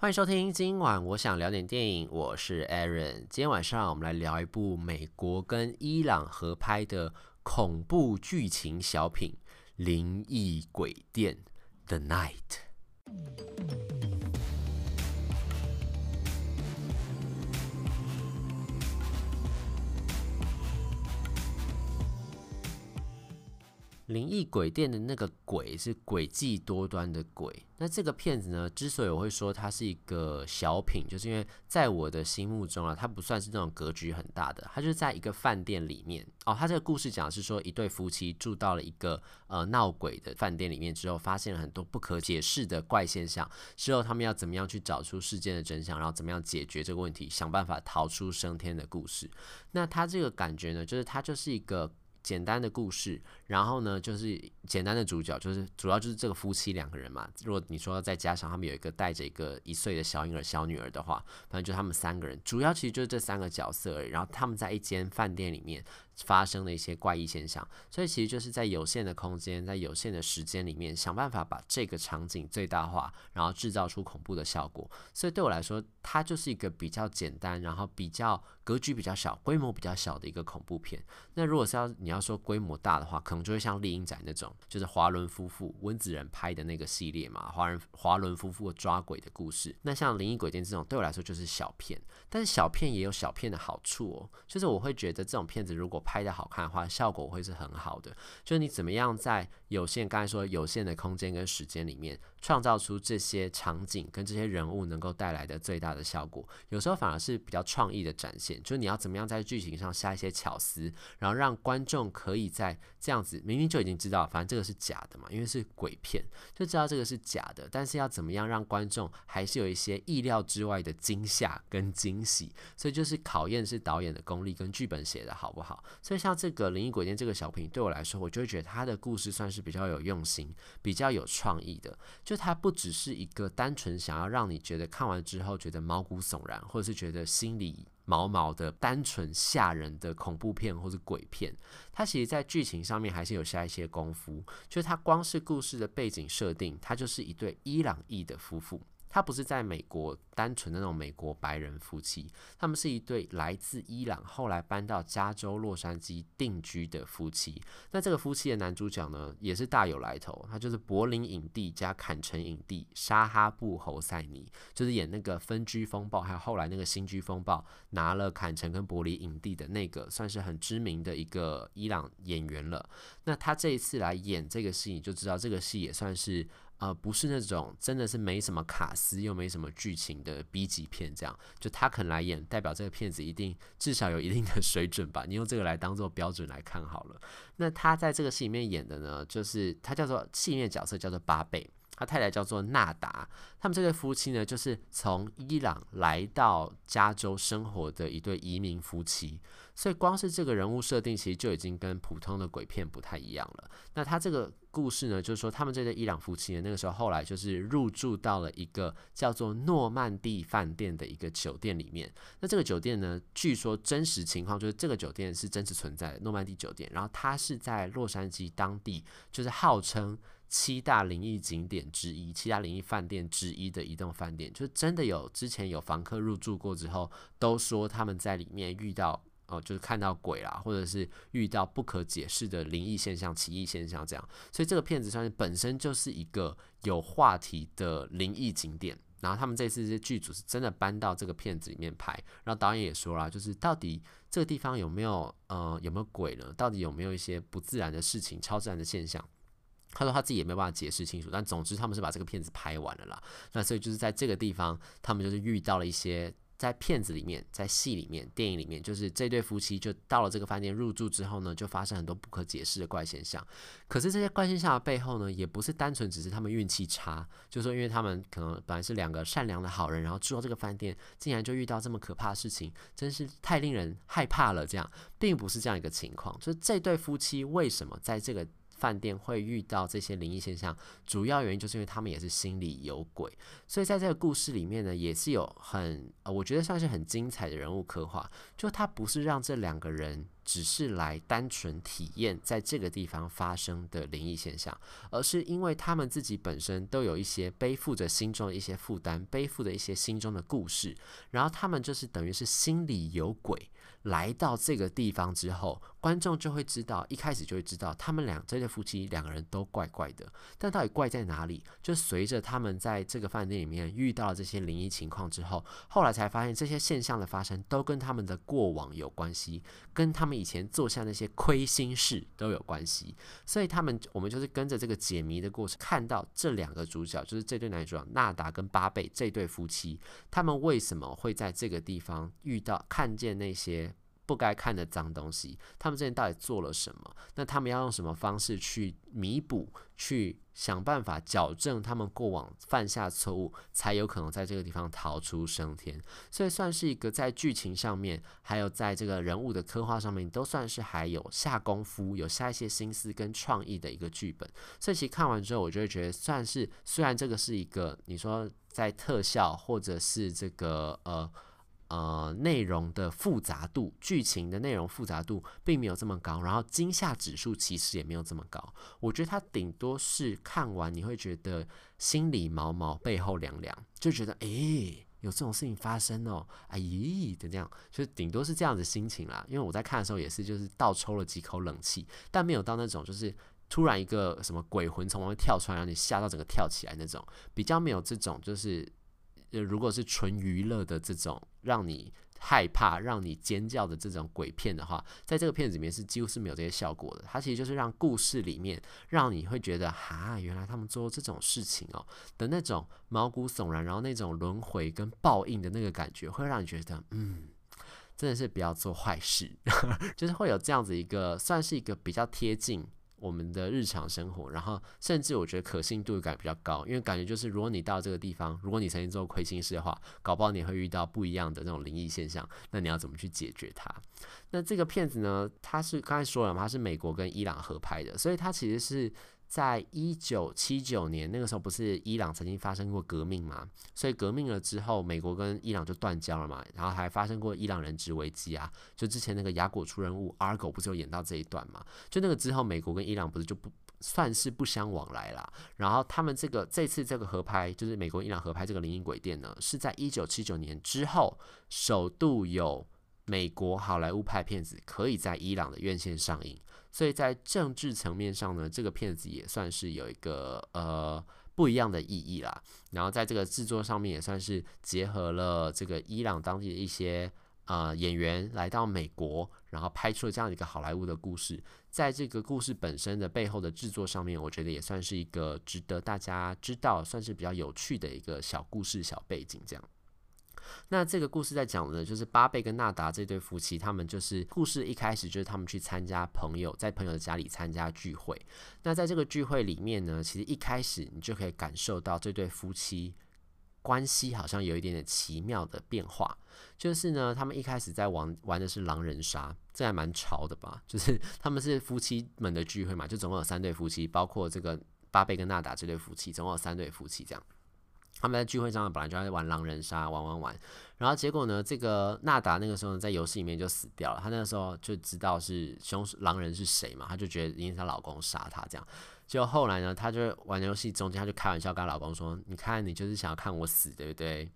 欢迎收听，今晚我想聊点电影，我是 Aaron。今天晚上我们来聊一部美国跟伊朗合拍的恐怖剧情小品《灵异鬼店》The Night。灵异鬼店的那个鬼是诡计多端的鬼。那这个片子呢，之所以我会说它是一个小品，就是因为在我的心目中啊，它不算是那种格局很大的。它就是在一个饭店里面哦。它这个故事讲的是说，一对夫妻住到了一个呃闹鬼的饭店里面之后，发现了很多不可解释的怪现象。之后他们要怎么样去找出事件的真相，然后怎么样解决这个问题，想办法逃出升天的故事。那它这个感觉呢，就是它就是一个。简单的故事，然后呢，就是简单的主角，就是主要就是这个夫妻两个人嘛。如果你说再加上他们有一个带着一个一岁的小婴儿、小女儿的话，反正就他们三个人，主要其实就是这三个角色而已。然后他们在一间饭店里面。发生了一些怪异现象，所以其实就是在有限的空间，在有限的时间里面，想办法把这个场景最大化，然后制造出恐怖的效果。所以对我来说，它就是一个比较简单，然后比较格局比较小、规模比较小的一个恐怖片。那如果是要你要说规模大的话，可能就会像《厉阴宅》那种，就是华伦夫妇、温子仁拍的那个系列嘛，华人华伦夫妇抓鬼的故事。那像《灵异鬼店》这种，对我来说就是小片，但是小片也有小片的好处哦，就是我会觉得这种片子如果拍得好看的话，效果会是很好的。就是你怎么样在有限，刚才说有限的空间跟时间里面，创造出这些场景跟这些人物能够带来的最大的效果，有时候反而是比较创意的展现。就你要怎么样在剧情上下一些巧思，然后让观众可以在这样子明明就已经知道，反正这个是假的嘛，因为是鬼片，就知道这个是假的。但是要怎么样让观众还是有一些意料之外的惊吓跟惊喜？所以就是考验是导演的功力跟剧本写的好不好。所以像这个《灵异鬼店》这个小品，对我来说，我就会觉得他的故事算是比较有用心、比较有创意的。就它不只是一个单纯想要让你觉得看完之后觉得毛骨悚然，或者是觉得心里毛毛的、单纯吓人的恐怖片或者鬼片。它其实，在剧情上面还是有下一些功夫。就是它光是故事的背景设定，它就是一对伊朗裔的夫妇。他不是在美国单纯的那种美国白人夫妻，他们是一对来自伊朗，后来搬到加州洛杉矶定居的夫妻。那这个夫妻的男主角呢，也是大有来头，他就是柏林影帝加坎城影帝沙哈布侯赛尼，就是演那个《分居风暴》还有后来那个《新居风暴》拿了坎城跟柏林影帝的那个，算是很知名的一个伊朗演员了。那他这一次来演这个戏，你就知道这个戏也算是。呃，不是那种真的是没什么卡司又没什么剧情的 B 级片，这样就他肯来演，代表这个片子一定至少有一定的水准吧？你用这个来当做标准来看好了。那他在这个戏里面演的呢，就是他叫做戏里面角色叫做巴贝。他太太叫做纳达，他们这对夫妻呢，就是从伊朗来到加州生活的一对移民夫妻，所以光是这个人物设定，其实就已经跟普通的鬼片不太一样了。那他这个故事呢，就是说他们这对伊朗夫妻呢，那个时候后来就是入住到了一个叫做诺曼第饭店的一个酒店里面。那这个酒店呢，据说真实情况就是这个酒店是真实存在的诺曼第酒店，然后它是在洛杉矶当地，就是号称。七大灵异景点之一，七大灵异饭店之一的一栋饭店，就真的有之前有房客入住过之后，都说他们在里面遇到、呃，就是看到鬼啦，或者是遇到不可解释的灵异现象、奇异现象这样。所以这个片子算是本身就是一个有话题的灵异景点。然后他们这次这剧组是真的搬到这个片子里面拍，然后导演也说了，就是到底这个地方有没有呃有没有鬼呢？到底有没有一些不自然的事情、超自然的现象？他说他自己也没有办法解释清楚，但总之他们是把这个片子拍完了啦。那所以就是在这个地方，他们就是遇到了一些在片子里面、在戏里面、电影里面，就是这对夫妻就到了这个饭店入住之后呢，就发生很多不可解释的怪现象。可是这些怪现象的背后呢，也不是单纯只是他们运气差，就是说因为他们可能本来是两个善良的好人，然后住到这个饭店，竟然就遇到这么可怕的事情，真是太令人害怕了。这样并不是这样一个情况，就是这对夫妻为什么在这个。饭店会遇到这些灵异现象，主要原因就是因为他们也是心里有鬼，所以在这个故事里面呢，也是有很呃，我觉得算是很精彩的人物刻画。就他不是让这两个人只是来单纯体验在这个地方发生的灵异现象，而是因为他们自己本身都有一些背负着心中的一些负担，背负着一些心中的故事，然后他们就是等于是心里有鬼。来到这个地方之后，观众就会知道，一开始就会知道，他们俩这对夫妻两个人都怪怪的。但到底怪在哪里？就随着他们在这个饭店里面遇到了这些灵异情况之后，后来才发现这些现象的发生都跟他们的过往有关系，跟他们以前做下那些亏心事都有关系。所以他们，我们就是跟着这个解谜的过程，看到这两个主角，就是这对男主角纳达跟巴贝这对夫妻，他们为什么会在这个地方遇到、看见那些。不该看的脏东西，他们之前到底做了什么？那他们要用什么方式去弥补、去想办法矫正他们过往犯下错误，才有可能在这个地方逃出升天？所以算是一个在剧情上面，还有在这个人物的刻画上面，都算是还有下功夫、有下一些心思跟创意的一个剧本。所以其实看完之后，我就会觉得算是，虽然这个是一个你说在特效或者是这个呃。呃，内容的复杂度，剧情的内容复杂度并没有这么高，然后惊吓指数其实也没有这么高。我觉得它顶多是看完你会觉得心里毛毛，背后凉凉，就觉得哎、欸，有这种事情发生哦，哎咦的这样，就顶多是这样的心情啦。因为我在看的时候也是，就是倒抽了几口冷气，但没有到那种就是突然一个什么鬼魂从外面跳出来，让你吓到整个跳起来那种，比较没有这种就是。呃，如果是纯娱乐的这种让你害怕、让你尖叫的这种鬼片的话，在这个片子里面是几乎是没有这些效果的。它其实就是让故事里面让你会觉得，哈，原来他们做这种事情哦的那种毛骨悚然，然后那种轮回跟报应的那个感觉，会让你觉得，嗯，真的是不要做坏事，就是会有这样子一个，算是一个比较贴近。我们的日常生活，然后甚至我觉得可信度感比较高，因为感觉就是如果你到这个地方，如果你曾经做亏心事的话，搞不好你会遇到不一样的那种灵异现象，那你要怎么去解决它？那这个片子呢，它是刚才说了嘛，它是美国跟伊朗合拍的，所以它其实是。在一九七九年那个时候，不是伊朗曾经发生过革命嘛？所以革命了之后，美国跟伊朗就断交了嘛。然后还发生过伊朗人质危机啊。就之前那个《雅果出任务》Argo 不是有演到这一段嘛？就那个之后，美国跟伊朗不是就不算是不相往来啦。然后他们这个这次这个合拍，就是美国伊朗合拍这个《灵异鬼店》呢，是在一九七九年之后，首度有美国好莱坞拍片子可以在伊朗的院线上映。所以在政治层面上呢，这个片子也算是有一个呃不一样的意义啦。然后在这个制作上面也算是结合了这个伊朗当地的一些呃演员来到美国，然后拍出了这样一个好莱坞的故事。在这个故事本身的背后的制作上面，我觉得也算是一个值得大家知道，算是比较有趣的一个小故事、小背景这样。那这个故事在讲的，就是巴贝跟纳达这对夫妻，他们就是故事一开始就是他们去参加朋友在朋友的家里参加聚会。那在这个聚会里面呢，其实一开始你就可以感受到这对夫妻关系好像有一点点奇妙的变化。就是呢，他们一开始在玩玩的是狼人杀，这还蛮潮的吧？就是他们是夫妻们的聚会嘛，就总共有三对夫妻，包括这个巴贝跟纳达这对夫妻，总共有三对夫妻这样。他们在聚会上本来就在玩狼人杀，玩玩玩，然后结果呢，这个纳达那个时候呢，在游戏里面就死掉了。他那个时候就知道是凶狼人是谁嘛，他就觉得因为她老公杀她这样。结果后来呢，他就玩游戏中间，他就开玩笑跟她老公说：“你看，你就是想要看我死，对不对？”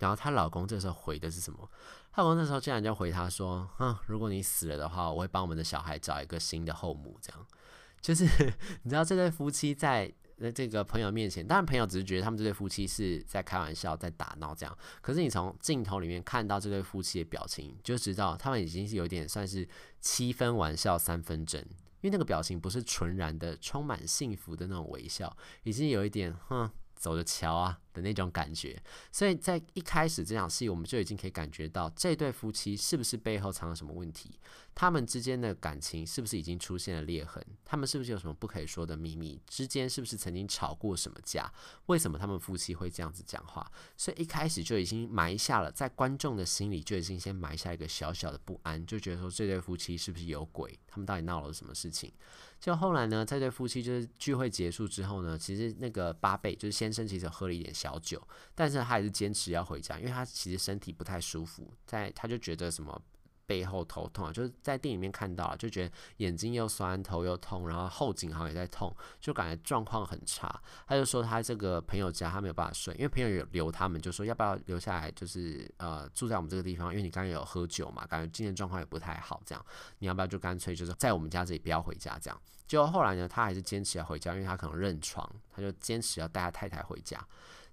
然后她老公这时候回的是什么？她老公那时候竟然就回她说：“哼，如果你死了的话，我会帮我们的小孩找一个新的后母。”这样，就是 你知道这对夫妻在。在这个朋友面前，当然朋友只是觉得他们这对夫妻是在开玩笑，在打闹这样。可是你从镜头里面看到这对夫妻的表情，就知道他们已经是有点算是七分玩笑三分真，因为那个表情不是纯然的充满幸福的那种微笑，已经有一点哼。走着瞧啊的那种感觉，所以在一开始这场戏，我们就已经可以感觉到这对夫妻是不是背后藏了什么问题，他们之间的感情是不是已经出现了裂痕，他们是不是有什么不可以说的秘密，之间是不是曾经吵过什么架，为什么他们夫妻会这样子讲话？所以一开始就已经埋下了，在观众的心里就已经先埋下一个小小的不安，就觉得说这对夫妻是不是有鬼，他们到底闹了什么事情？就后来呢，这对夫妻就是聚会结束之后呢，其实那个八贝就是先生，其实喝了一点小酒，但是他还是坚持要回家，因为他其实身体不太舒服，在他就觉得什么背后头痛啊，就是在电影里面看到了，就觉得眼睛又酸，头又痛，然后后颈好像也在痛，就感觉状况很差。他就说他这个朋友家他没有办法睡，因为朋友有留他们，就说要不要留下来，就是呃住在我们这个地方，因为你刚刚有喝酒嘛，感觉今天状况也不太好，这样你要不要就干脆就是在我们家这里不要回家这样。结果后来呢，他还是坚持要回家，因为他可能认床，他就坚持要带他太太回家。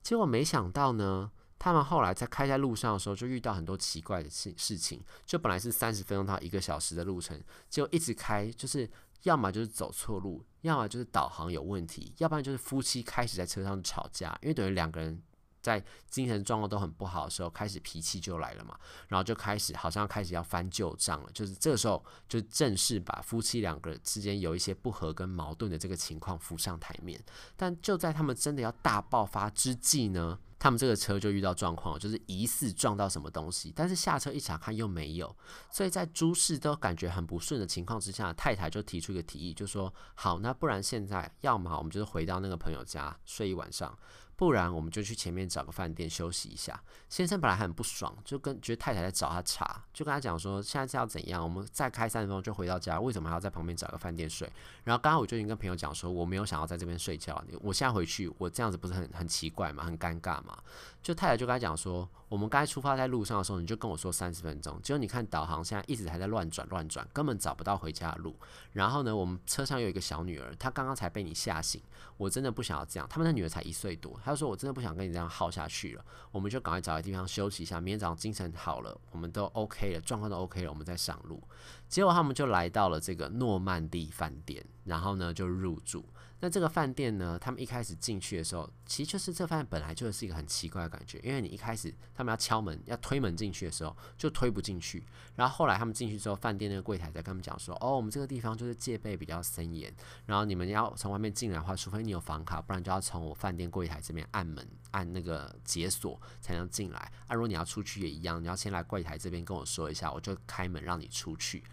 结果没想到呢。他们后来在开在路上的时候，就遇到很多奇怪的事事情。就本来是三十分钟到一个小时的路程，结果一直开，就是要么就是走错路，要么就是导航有问题，要不然就是夫妻开始在车上吵架，因为等于两个人。在精神状况都很不好的时候，开始脾气就来了嘛，然后就开始好像开始要翻旧账了，就是这个时候就正式把夫妻两个之间有一些不和跟矛盾的这个情况浮上台面。但就在他们真的要大爆发之际呢，他们这个车就遇到状况，就是疑似撞到什么东西，但是下车一查看又没有，所以在诸事都感觉很不顺的情况之下，太太就提出一个提议，就说好，那不然现在要么我们就是回到那个朋友家睡一晚上。不然我们就去前面找个饭店休息一下。先生本来很不爽，就跟觉得太太在找他茬，就跟他讲说，现在是要怎样？我们再开三十分钟就回到家，为什么还要在旁边找个饭店睡？然后刚刚我就已经跟朋友讲说，我没有想要在这边睡觉，我现在回去，我这样子不是很很奇怪嘛？很尴尬嘛？就太太就跟他讲说，我们刚才出发在路上的时候，你就跟我说三十分钟，结果你看导航现在一直还在乱转乱转，根本找不到回家的路。然后呢，我们车上有一个小女儿，她刚刚才被你吓醒，我真的不想要这样。他们的女儿才一岁多。他说：“我真的不想跟你这样耗下去了，我们就赶快找个地方休息一下。明天早上精神好了，我们都 OK 了，状况都 OK 了，我们再上路。”结果他们就来到了这个诺曼底饭店，然后呢就入住。那这个饭店呢，他们一开始进去的时候，其实就是这饭本来就是一个很奇怪的感觉，因为你一开始他们要敲门、要推门进去的时候，就推不进去。然后后来他们进去之后，饭店那个柜台在跟他们讲说：“哦，我们这个地方就是戒备比较森严，然后你们要从外面进来的话，除非你有房卡，不然就要从我饭店柜台这边按门、按那个解锁才能进来。啊，如果你要出去也一样，你要先来柜台这边跟我说一下，我就开门让你出去。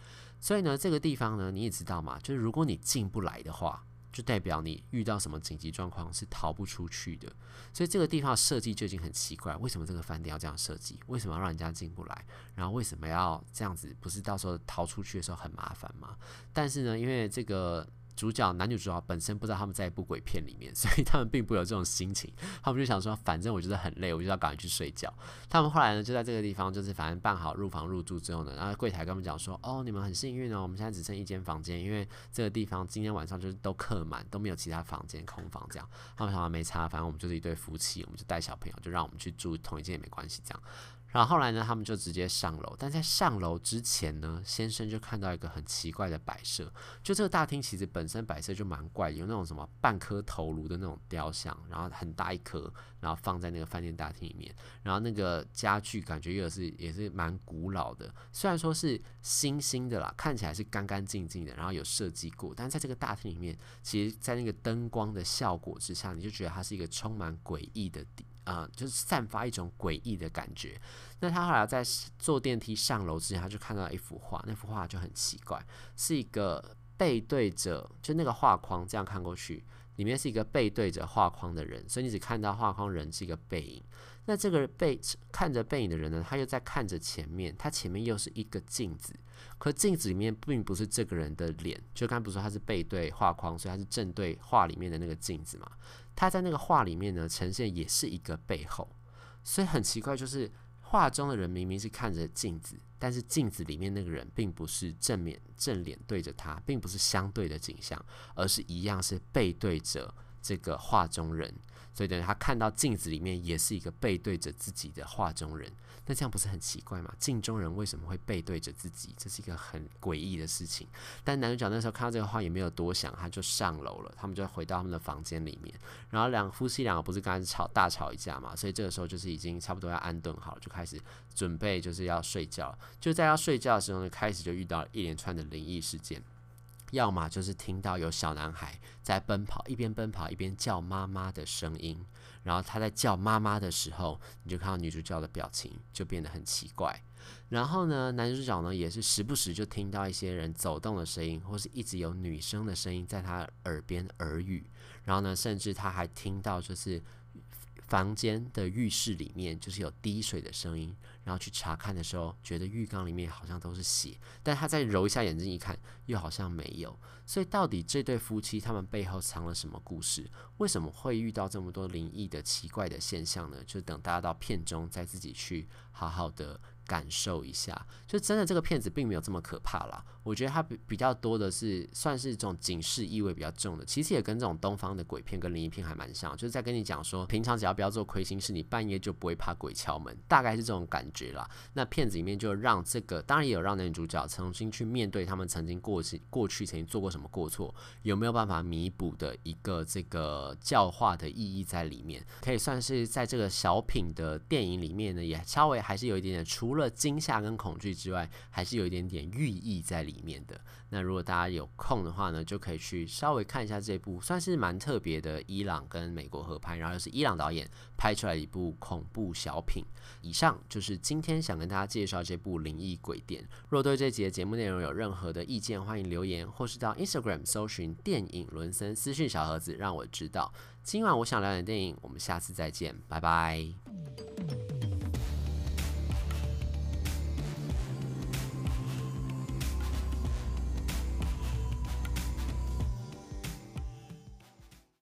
所以呢，这个地方呢，你也知道嘛，就是如果你进不来的话。”就代表你遇到什么紧急状况是逃不出去的，所以这个地方设计就已经很奇怪。为什么这个饭店要这样设计？为什么要让人家进不来？然后为什么要这样子？不是到时候逃出去的时候很麻烦吗？但是呢，因为这个。主角男女主角本身不知道他们在一部鬼片里面，所以他们并不有这种心情。他们就想说，反正我觉得很累，我就要赶紧去睡觉。他们后来呢，就在这个地方，就是反正办好入房入住之后呢，然后柜台跟他们讲说：“哦，你们很幸运哦，我们现在只剩一间房间，因为这个地方今天晚上就是都客满，都没有其他房间空房这样。”他们想说没差，反正我们就是一对夫妻，我们就带小朋友，就让我们去住同一间也没关系这样。然后后来呢，他们就直接上楼。但在上楼之前呢，先生就看到一个很奇怪的摆设。就这个大厅其实本身摆设就蛮怪，有那种什么半颗头颅的那种雕像，然后很大一颗，然后放在那个饭店大厅里面。然后那个家具感觉又是也是蛮古老的，虽然说是新兴的啦，看起来是干干净净的，然后有设计过，但在这个大厅里面，其实在那个灯光的效果之下，你就觉得它是一个充满诡异的地。啊、呃，就是散发一种诡异的感觉。那他后来在坐电梯上楼之前，他就看到一幅画，那幅画就很奇怪，是一个背对着，就那个画框这样看过去，里面是一个背对着画框的人，所以你只看到画框人是一个背影。那这个背看着背影的人呢，他又在看着前面，他前面又是一个镜子，可镜子里面并不是这个人的脸，就刚才不是说他是背对画框，所以他是正对画里面的那个镜子嘛。他在那个画里面呢，呈现也是一个背后，所以很奇怪，就是画中的人明明是看着镜子，但是镜子里面那个人并不是正面正脸对着他，并不是相对的景象，而是一样是背对着这个画中人。所以等于他看到镜子里面也是一个背对着自己的画中人，那这样不是很奇怪吗？镜中人为什么会背对着自己？这是一个很诡异的事情。但男主角那时候看到这个画也没有多想，他就上楼了。他们就回到他们的房间里面，然后两夫妻两个不是刚才吵大吵一架嘛，所以这个时候就是已经差不多要安顿好了，就开始准备就是要睡觉。就在要睡觉的时候呢，开始就遇到一连串的灵异事件。要么就是听到有小男孩在奔跑，一边奔跑一边叫妈妈的声音，然后他在叫妈妈的时候，你就看到女主角的表情就变得很奇怪。然后呢，男主角呢也是时不时就听到一些人走动的声音，或是一直有女生的声音在他耳边耳语。然后呢，甚至他还听到就是房间的浴室里面就是有滴水的声音，然后去查看的时候，觉得浴缸里面好像都是血，但他再揉一下眼睛一看，又好像没有。所以到底这对夫妻他们背后藏了什么故事？为什么会遇到这么多灵异的奇怪的现象呢？就等大家到片中再自己去好好的。感受一下，就真的这个片子并没有这么可怕啦。我觉得它比比较多的是算是这种警示意味比较重的，其实也跟这种东方的鬼片跟灵异片还蛮像，就是在跟你讲说，平常只要不要做亏心事，你半夜就不会怕鬼敲门，大概是这种感觉啦。那片子里面就让这个，当然也有让男主角重新去面对他们曾经过去过去曾经做过什么过错，有没有办法弥补的一个这个教化的意义在里面，可以算是在这个小品的电影里面呢，也稍微还是有一点点。除了惊吓跟恐惧之外，还是有一点点寓意在里面里面的。那如果大家有空的话呢，就可以去稍微看一下这部算是蛮特别的伊朗跟美国合拍，然后又是伊朗导演拍出来一部恐怖小品。以上就是今天想跟大家介绍这部灵异鬼店。若对这集节目内容有任何的意见，欢迎留言，或是到 Instagram 搜寻电影伦森私讯小盒子让我知道。今晚我想聊点电影，我们下次再见，拜拜。